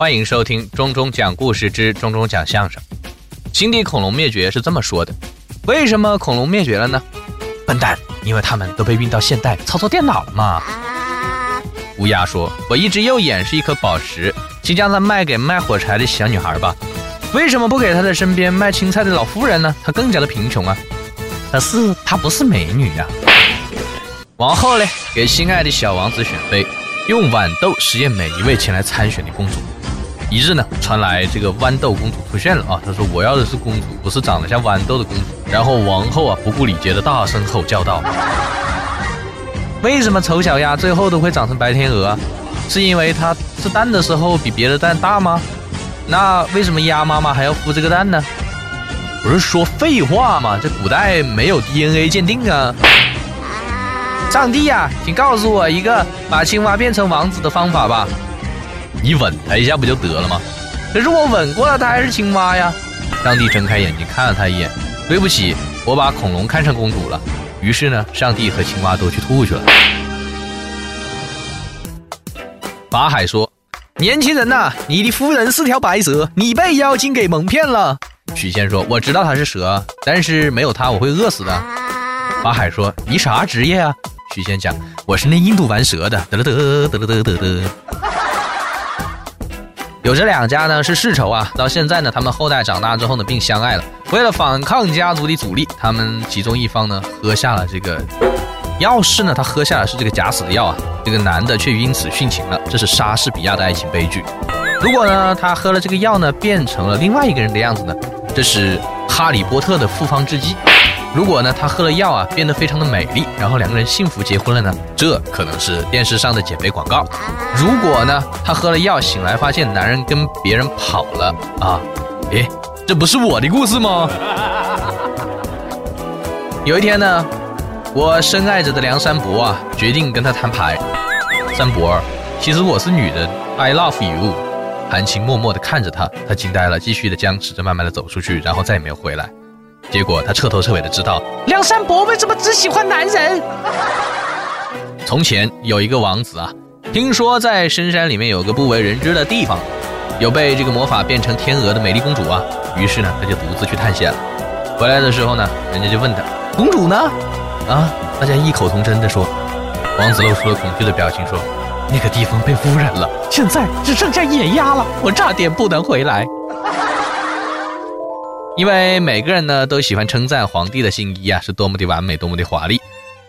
欢迎收听中中讲故事之中中讲相声。新地恐龙灭绝是这么说的：为什么恐龙灭绝了呢？笨蛋，因为他们都被运到现代操作电脑了嘛。乌鸦说：“我一只右眼是一颗宝石，请将它卖给卖火柴的小女孩吧。为什么不给她的身边卖青菜的老妇人呢？她更加的贫穷啊。可是她不是美女呀。”王后呢，给心爱的小王子选妃，用豌豆实验每一位前来参选的公主。一日呢，传来这个豌豆公主出现了啊！她说：“我要的是公主，不是长得像豌豆的公主。”然后王后啊，不顾礼节的大声吼叫道：“为什么丑小鸭最后都会长成白天鹅？是因为它吃蛋的时候比别的蛋大吗？那为什么鸭妈妈还要孵这个蛋呢？不是说废话吗？这古代没有 DNA 鉴定啊！”上帝呀，请告诉我一个把青蛙变成王子的方法吧！你吻他一下不就得了吗？可是我吻过了，他还是青蛙呀！上帝睁开眼睛看了他一眼，对不起，我把恐龙看成公主了。于是呢，上帝和青蛙都去吐去了。法海说：“年轻人呐，你的夫人是条白蛇，你被妖精给蒙骗了。”许仙说：“我知道她是蛇，但是没有她我会饿死的。”法海说：“你啥职业啊？”许仙讲：“我是那印度玩蛇的。”得了得得了得得得。有这两家呢是世仇啊，到现在呢，他们后代长大之后呢，并相爱了。为了反抗家族的阻力，他们其中一方呢喝下了这个药是呢，他喝下的是这个假死的药啊，这个男的却因此殉情了，这是莎士比亚的爱情悲剧。如果呢，他喝了这个药呢，变成了另外一个人的样子呢，这是哈利波特的复方制剂。如果呢，他喝了药啊，变得非常的美丽，然后两个人幸福结婚了呢？这可能是电视上的减肥广告。如果呢，他喝了药醒来发现男人跟别人跑了啊？诶，这不是我的故事吗？有一天呢，我深爱着的梁山伯啊，决定跟他摊牌。三伯，其实我是女人，I love you。含情默默地看着他，他惊呆了，继续的僵持着，慢慢的走出去，然后再也没有回来。结果他彻头彻尾的知道梁山伯为什么只喜欢男人。从前有一个王子啊，听说在深山里面有个不为人知的地方，有被这个魔法变成天鹅的美丽公主啊。于是呢，他就独自去探险了。回来的时候呢，人家就问他：“公主呢？”啊，大家异口同声的说。王子露出了恐惧的表情说：“那个地方被污染了，现在只剩下野鸭了，我差点不能回来。”因为每个人呢都喜欢称赞皇帝的新衣啊是多么的完美，多么的华丽。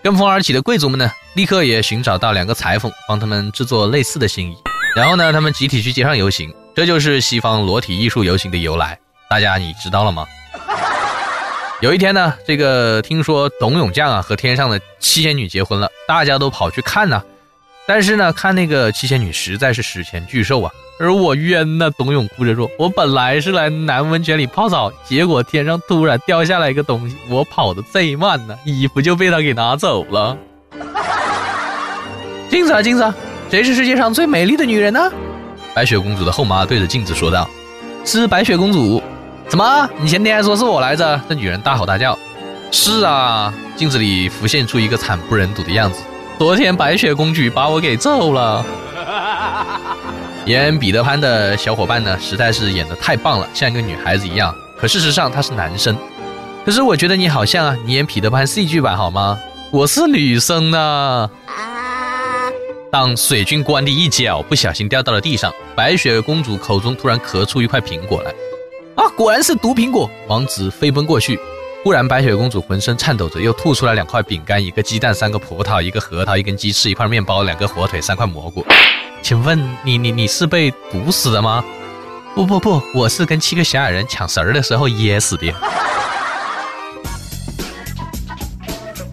跟风而起的贵族们呢，立刻也寻找到两个裁缝，帮他们制作类似的新衣。然后呢，他们集体去街上游行，这就是西方裸体艺术游行的由来。大家你知道了吗？有一天呢，这个听说董永将啊和天上的七仙女结婚了，大家都跑去看呢。但是呢，看那个七仙女实在是史前巨兽啊。而我冤呐！董永哭着说：“我本来是来南温泉里泡澡，结果天上突然掉下来一个东西，我跑得贼慢呢，衣服就被他给拿走了。”镜子啊镜子，谁是世界上最美丽的女人呢？白雪公主的后妈对着镜子说道：“是白雪公主。”怎么？你前天还说是我来着？这女人大吼大叫：“是啊！”镜子里浮现出一个惨不忍睹的样子。昨天白雪公主把我给揍了。演彼得潘的小伙伴呢，实在是演的太棒了，像一个女孩子一样。可事实上他是男生。可是我觉得你好像啊，你演彼得潘戏剧版好吗？我是女生呢。当水军官的一脚不小心掉到了地上，白雪公主口中突然咳出一块苹果来。啊，果然是毒苹果！王子飞奔过去，忽然白雪公主浑身颤抖着，又吐出来两块饼干、一个鸡蛋、三个葡萄、一个核桃、一根鸡翅、一块面包、两个火腿、三块蘑菇。请问你你你是被毒死的吗？不不不，我是跟七个小矮人抢食儿的时候噎死的。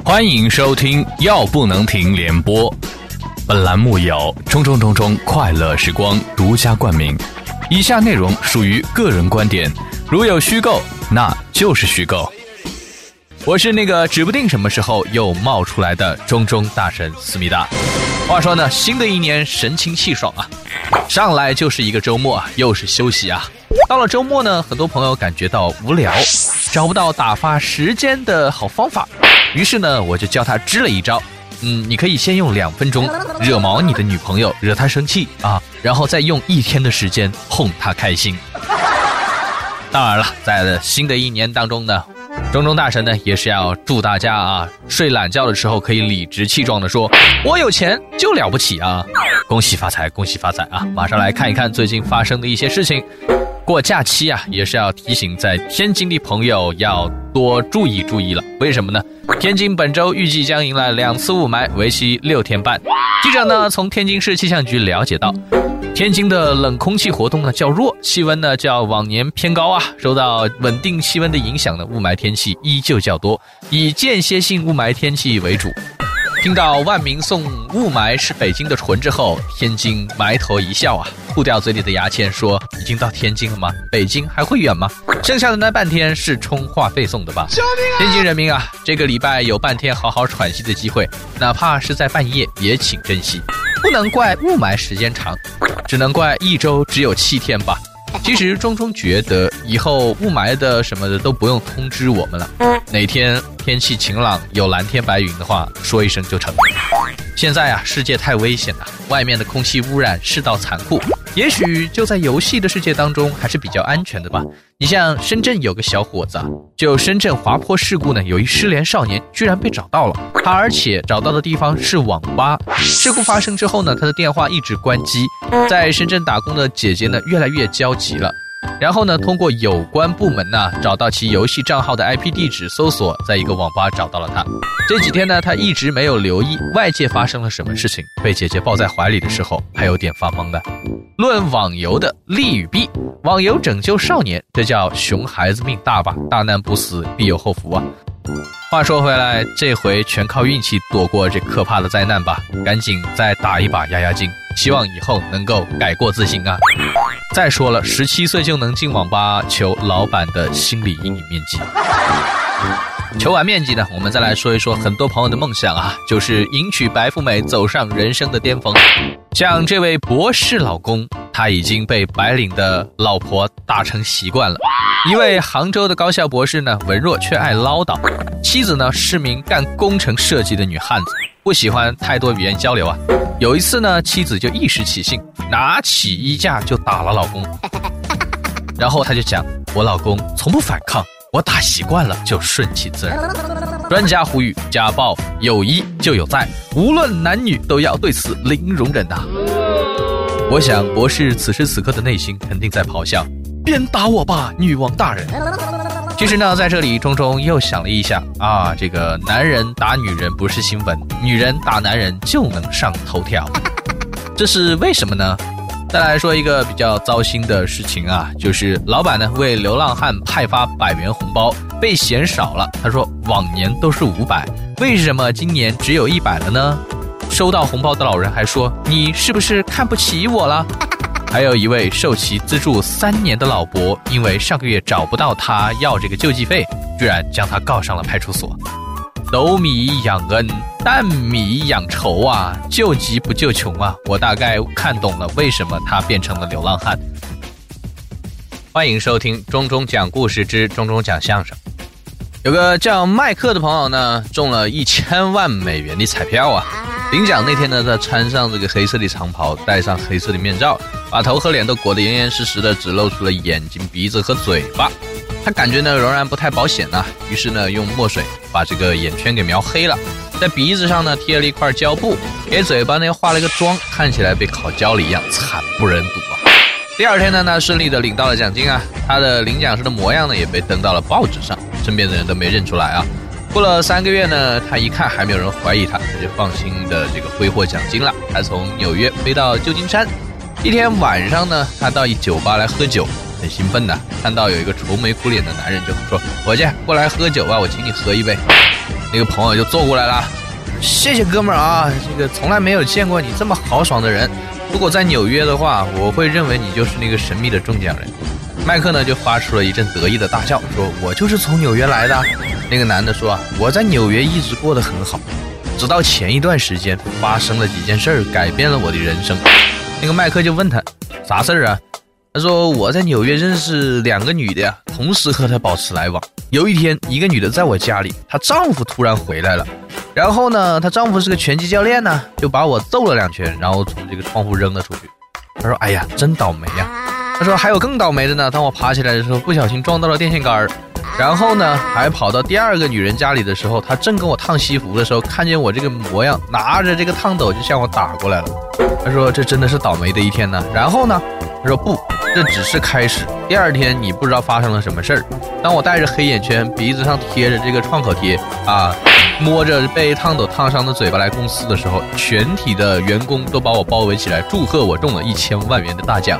欢迎收听《药不能停》联播，本栏目由冲冲冲冲快乐时光独家冠名。以下内容属于个人观点，如有虚构，那就是虚构。我是那个指不定什么时候又冒出来的中中大神思密达。话说呢，新的一年神清气爽啊，上来就是一个周末，又是休息啊。到了周末呢，很多朋友感觉到无聊，找不到打发时间的好方法，于是呢，我就教他支了一招，嗯，你可以先用两分钟惹毛你的女朋友，惹她生气啊，然后再用一天的时间哄她开心。当然了，在新的一年当中呢，中中大神呢也是要祝大家啊，睡懒觉的时候可以理直气壮的说：“我有钱就了不起啊！”恭喜发财，恭喜发财啊！马上来看一看最近发生的一些事情。过假期啊，也是要提醒在天津的朋友要多注意注意了。为什么呢？天津本周预计将迎来两次雾霾，为期六天半。记者呢从天津市气象局了解到，天津的冷空气活动呢较弱，气温呢较往年偏高啊。受到稳定气温的影响呢，雾霾天气依旧较多，以间歇性雾霾天气为主。听到万民送雾霾是北京的唇之后，天津埋头一笑啊，吐掉嘴里的牙签说：“已经到天津了吗？北京还会远吗？剩下的那半天是充话费送的吧？”救命啊！天津人民啊，这个礼拜有半天好好喘息的机会，哪怕是在半夜也请珍惜。不能怪雾霾时间长，只能怪一周只有七天吧。其实中中觉得以后雾霾的什么的都不用通知我们了，哪天天气晴朗有蓝天白云的话，说一声就成。现在啊，世界太危险了，外面的空气污染，世道残酷。也许就在游戏的世界当中还是比较安全的吧。你像深圳有个小伙子，就深圳滑坡事故呢，有一失联少年居然被找到了，他而且找到的地方是网吧。事故发生之后呢，他的电话一直关机，在深圳打工的姐姐呢越来越焦急了。然后呢，通过有关部门呢找到其游戏账号的 IP 地址，搜索，在一个网吧找到了他。这几天呢，他一直没有留意外界发生了什么事情，被姐姐抱在怀里的时候，还有点发懵的。论网游的利与弊，网游拯救少年，这叫熊孩子命大吧？大难不死，必有后福啊！话说回来，这回全靠运气躲过这可怕的灾难吧，赶紧再打一把压压惊。希望以后能够改过自新啊！再说了，十七岁就能进网吧求老板的心理阴影面积。求完面积呢，我们再来说一说很多朋友的梦想啊，就是迎娶白富美，走上人生的巅峰。像这位博士老公，他已经被白领的老婆打成习惯了。一位杭州的高校博士呢，文弱却爱唠叨；妻子呢，是名干工程设计的女汉子，不喜欢太多语言交流啊。有一次呢，妻子就一时起兴，拿起衣架就打了老公。然后他就讲：“我老公从不反抗，我打习惯了，就顺其自然。”专家呼吁：家暴有一就有在，无论男女都要对此零容忍呐。我想博士此时此刻的内心肯定在咆哮：“鞭打我吧，女王大人！”其实呢，在这里，钟钟又想了一下啊，这个男人打女人不是新闻，女人打男人就能上头条，这是为什么呢？再来说一个比较糟心的事情啊，就是老板呢为流浪汉派发百元红包被嫌少了，他说往年都是五百，为什么今年只有一百了呢？收到红包的老人还说，你是不是看不起我了？还有一位受其资助三年的老伯，因为上个月找不到他要这个救济费，居然将他告上了派出所。斗米养恩，担米养仇啊！救急不救穷啊！我大概看懂了为什么他变成了流浪汉。欢迎收听中中讲故事之中中讲相声。有个叫麦克的朋友呢，中了一千万美元的彩票啊！领奖那天呢，他穿上这个黑色的长袍，戴上黑色的面罩。把头和脸都裹得严严实实的，只露出了眼睛、鼻子和嘴巴。他感觉呢仍然不太保险呢，于是呢用墨水把这个眼圈给描黑了，在鼻子上呢贴了一块胶布，给嘴巴呢画了一个妆，看起来被烤焦了一样，惨不忍睹啊！第二天呢，他顺利的领到了奖金啊，他的领奖时的模样呢也被登到了报纸上，身边的人都没认出来啊。过了三个月呢，他一看还没有人怀疑他，他就放心的这个挥霍奖金了。他从纽约飞到旧金山。一天晚上呢，他到一酒吧来喝酒，很兴奋的，看到有一个愁眉苦脸的男人，就说：“伙计，过来喝酒吧，我请你喝一杯。”那个朋友就坐过来了，谢谢哥们儿啊，这个从来没有见过你这么豪爽的人。如果在纽约的话，我会认为你就是那个神秘的中奖人。麦克呢就发出了一阵得意的大笑，说：“我就是从纽约来的。”那个男的说：“我在纽约一直过得很好，直到前一段时间发生了几件事儿，改变了我的人生。”那个麦克就问他啥事儿啊？他说我在纽约认识两个女的呀，同时和她保持来往。有一天，一个女的在我家里，她丈夫突然回来了，然后呢，她丈夫是个拳击教练呢，就把我揍了两拳，然后从这个窗户扔了出去。他说：“哎呀，真倒霉呀！”他说还有更倒霉的呢，当我爬起来的时候，不小心撞到了电线杆儿。然后呢，还跑到第二个女人家里的时候，她正跟我烫西服的时候，看见我这个模样，拿着这个烫斗就向我打过来了。他说：“这真的是倒霉的一天呢。”然后呢，他说：“不，这只是开始。第二天你不知道发生了什么事儿。当我戴着黑眼圈，鼻子上贴着这个创可贴啊，摸着被烫斗烫伤的嘴巴来公司的时候，全体的员工都把我包围起来，祝贺我中了一千万元的大奖。”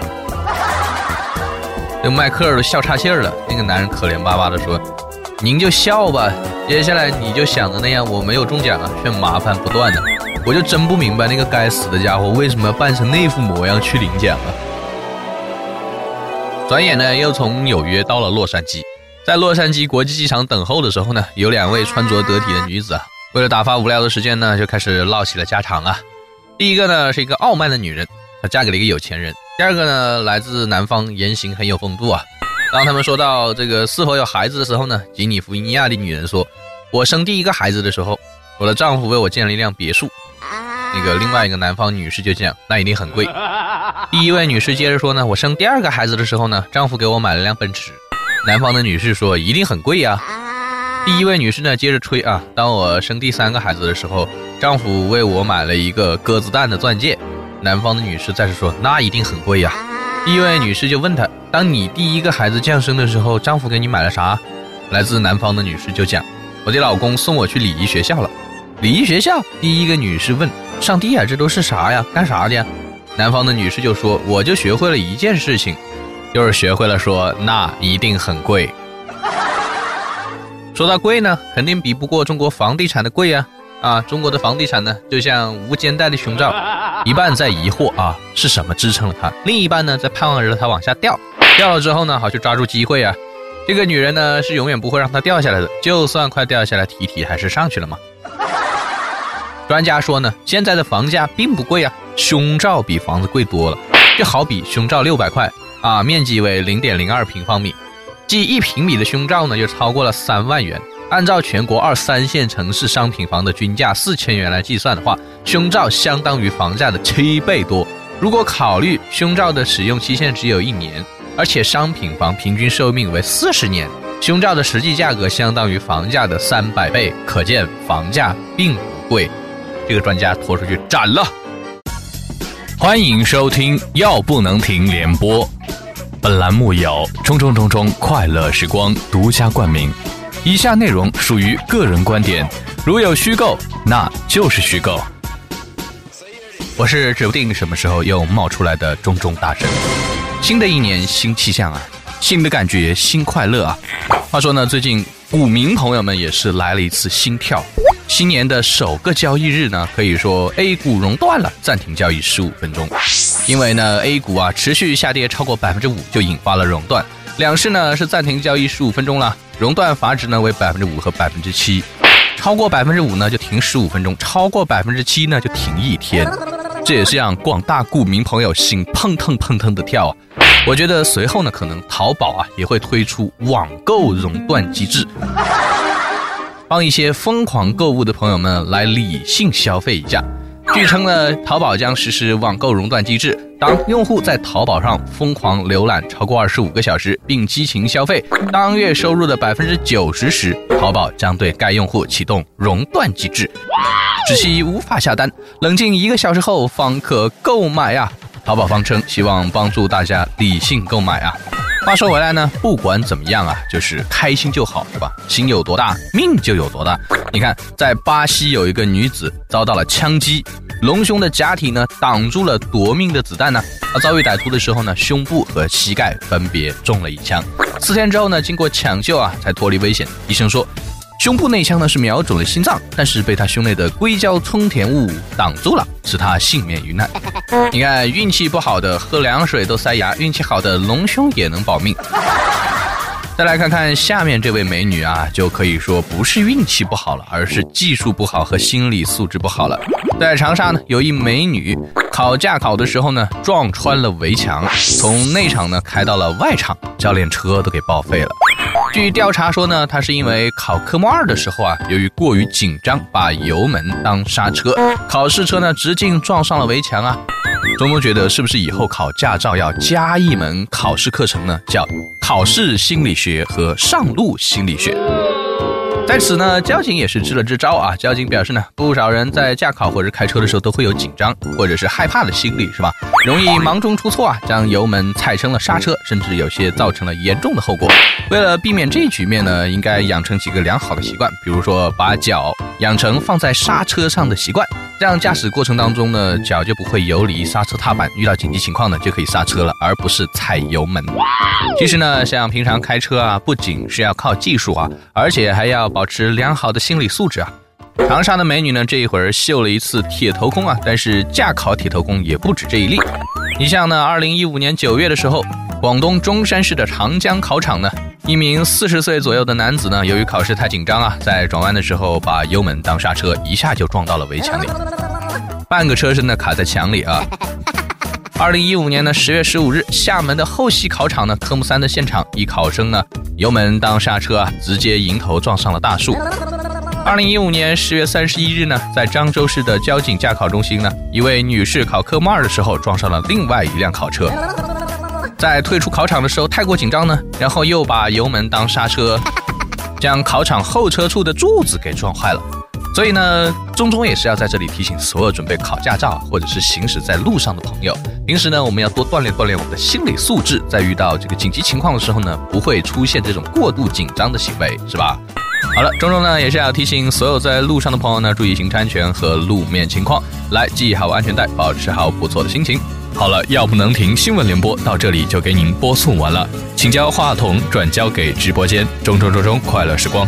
这迈克尔都笑岔气儿了。那个男人可怜巴巴地说：“您就笑吧，接下来你就想的那样，我没有中奖啊，却麻烦不断的。我就真不明白那个该死的家伙为什么要扮成那副模样去领奖啊！”转眼呢，又从纽约到了洛杉矶，在洛杉矶国际机场等候的时候呢，有两位穿着得体的女子啊，为了打发无聊的时间呢，就开始唠起了家常啊。第一个呢是一个傲慢的女人，她嫁给了一个有钱人。第二个呢，来自南方，言行很有风度啊。当他们说到这个是否有孩子的时候呢，吉尼福尼亚的女人说：“我生第一个孩子的时候，我的丈夫为我建了一辆别墅。”那个另外一个南方女士就讲：“那一定很贵。”第一位女士接着说呢：“我生第二个孩子的时候呢，丈夫给我买了辆奔驰。”南方的女士说：“一定很贵呀。”第一位女士呢接着吹啊：“当我生第三个孩子的时候，丈夫为我买了一个鸽子蛋的钻戒。”南方的女士再次说：“那一定很贵呀。”第一位女士就问她：“当你第一个孩子降生的时候，丈夫给你买了啥？”来自南方的女士就讲：“我的老公送我去礼仪学校了。”礼仪学校？第一个女士问：“上帝啊，这都是啥呀？干啥的呀？”南方的女士就说：“我就学会了一件事情，就是学会了说那一定很贵。”说到贵呢，肯定比不过中国房地产的贵呀。啊，中国的房地产呢，就像无肩带的胸罩，一半在疑惑啊是什么支撑了它，另一半呢在盼望着它往下掉，掉了之后呢好去抓住机会啊。这个女人呢是永远不会让它掉下来的，就算快掉下来，提提还是上去了嘛。专家说呢，现在的房价并不贵啊，胸罩比房子贵多了，就好比胸罩六百块啊，面积为零点零二平方米，即一平米的胸罩呢就超过了三万元。按照全国二三线城市商品房的均价四千元来计算的话，胸罩相当于房价的七倍多。如果考虑胸罩的使用期限只有一年，而且商品房平均寿命为四十年，胸罩的实际价格相当于房价的三百倍，可见房价并不贵。这个专家拖出去斩了。欢迎收听《药不能停》联播，本栏目由中中中中快乐时光独家冠名。以下内容属于个人观点，如有虚构，那就是虚构。我是指不定什么时候又冒出来的中中大神。新的一年新气象啊，新的感觉新快乐啊。话说呢，最近股民朋友们也是来了一次心跳。新年的首个交易日呢，可以说 A 股熔断了，暂停交易十五分钟。因为呢，A 股啊持续下跌超过百分之五，就引发了熔断。两市呢是暂停交易十五分钟了。熔断阀值呢为百分之五和百分之七，超过百分之五呢就停十五分钟，超过百分之七呢就停一天。这也是让广大股民朋友心砰腾砰腾的跳啊。我觉得随后呢可能淘宝啊也会推出网购熔断机制，帮一些疯狂购物的朋友们来理性消费一下。据称呢，淘宝将实施网购熔断机制。当用户在淘宝上疯狂浏览超过二十五个小时，并激情消费当月收入的百分之九十时，淘宝将对该用户启动熔断机制，只需无法下单，冷静一个小时后方可购买啊！淘宝方称希望帮助大家理性购买啊。话说回来呢，不管怎么样啊，就是开心就好，是吧？心有多大，命就有多大。你看，在巴西有一个女子遭到了枪击，隆胸的假体呢挡住了夺命的子弹呢。她遭遇歹徒的时候呢，胸部和膝盖分别中了一枪。四天之后呢，经过抢救啊，才脱离危险。医生说。胸部内枪呢是瞄准了心脏，但是被他胸内的硅胶充填物挡住了，使他幸免于难。你看，运气不好的喝凉水都塞牙，运气好的隆胸也能保命。再来看看下面这位美女啊，就可以说不是运气不好了，而是技术不好和心理素质不好了。在长沙呢，有一美女。考驾考的时候呢，撞穿了围墙，从内场呢开到了外场，教练车都给报废了。据调查说呢，他是因为考科目二的时候啊，由于过于紧张，把油门当刹车，考试车呢直径撞上了围墙啊。钟钟觉得，是不是以后考驾照要加一门考试课程呢？叫考试心理学和上路心理学。在此呢，交警也是支了支招啊。交警表示呢，不少人在驾考或者开车的时候都会有紧张或者是害怕的心理，是吧？容易忙中出错啊，将油门踩成了刹车，甚至有些造成了严重的后果。为了避免这一局面呢，应该养成几个良好的习惯，比如说把脚养成放在刹车上的习惯。这样驾驶过程当中呢，脚就不会游离刹车踏板，遇到紧急情况呢就可以刹车了，而不是踩油门。其实呢，像平常开车啊，不仅是要靠技术啊，而且还要保持良好的心理素质啊。长沙的美女呢，这一会儿秀了一次铁头功啊，但是驾考铁头功也不止这一例。你像呢，二零一五年九月的时候，广东中山市的长江考场呢。一名四十岁左右的男子呢，由于考试太紧张啊，在转弯的时候把油门当刹车，一下就撞到了围墙里，半个车身呢卡在墙里啊。二零一五年的十月十五日，厦门的后溪考场呢，科目三的现场，一考生呢油门当刹车啊，直接迎头撞上了大树。二零一五年十月三十一日呢，在漳州市的交警驾考中心呢，一位女士考科目二的时候撞上了另外一辆考车。在退出考场的时候太过紧张呢，然后又把油门当刹车，将考场后车处的柱子给撞坏了。所以呢，钟钟也是要在这里提醒所有准备考驾照或者是行驶在路上的朋友，平时呢我们要多锻炼锻炼我们的心理素质，在遇到这个紧急情况的时候呢，不会出现这种过度紧张的行为，是吧？好了，钟钟呢也是要提醒所有在路上的朋友呢，注意行车安全和路面情况，来系好安全带，保持好不错的心情。好了，要不能停新闻联播到这里就给您播送完了，请将话筒转交给直播间，中中中中快乐时光。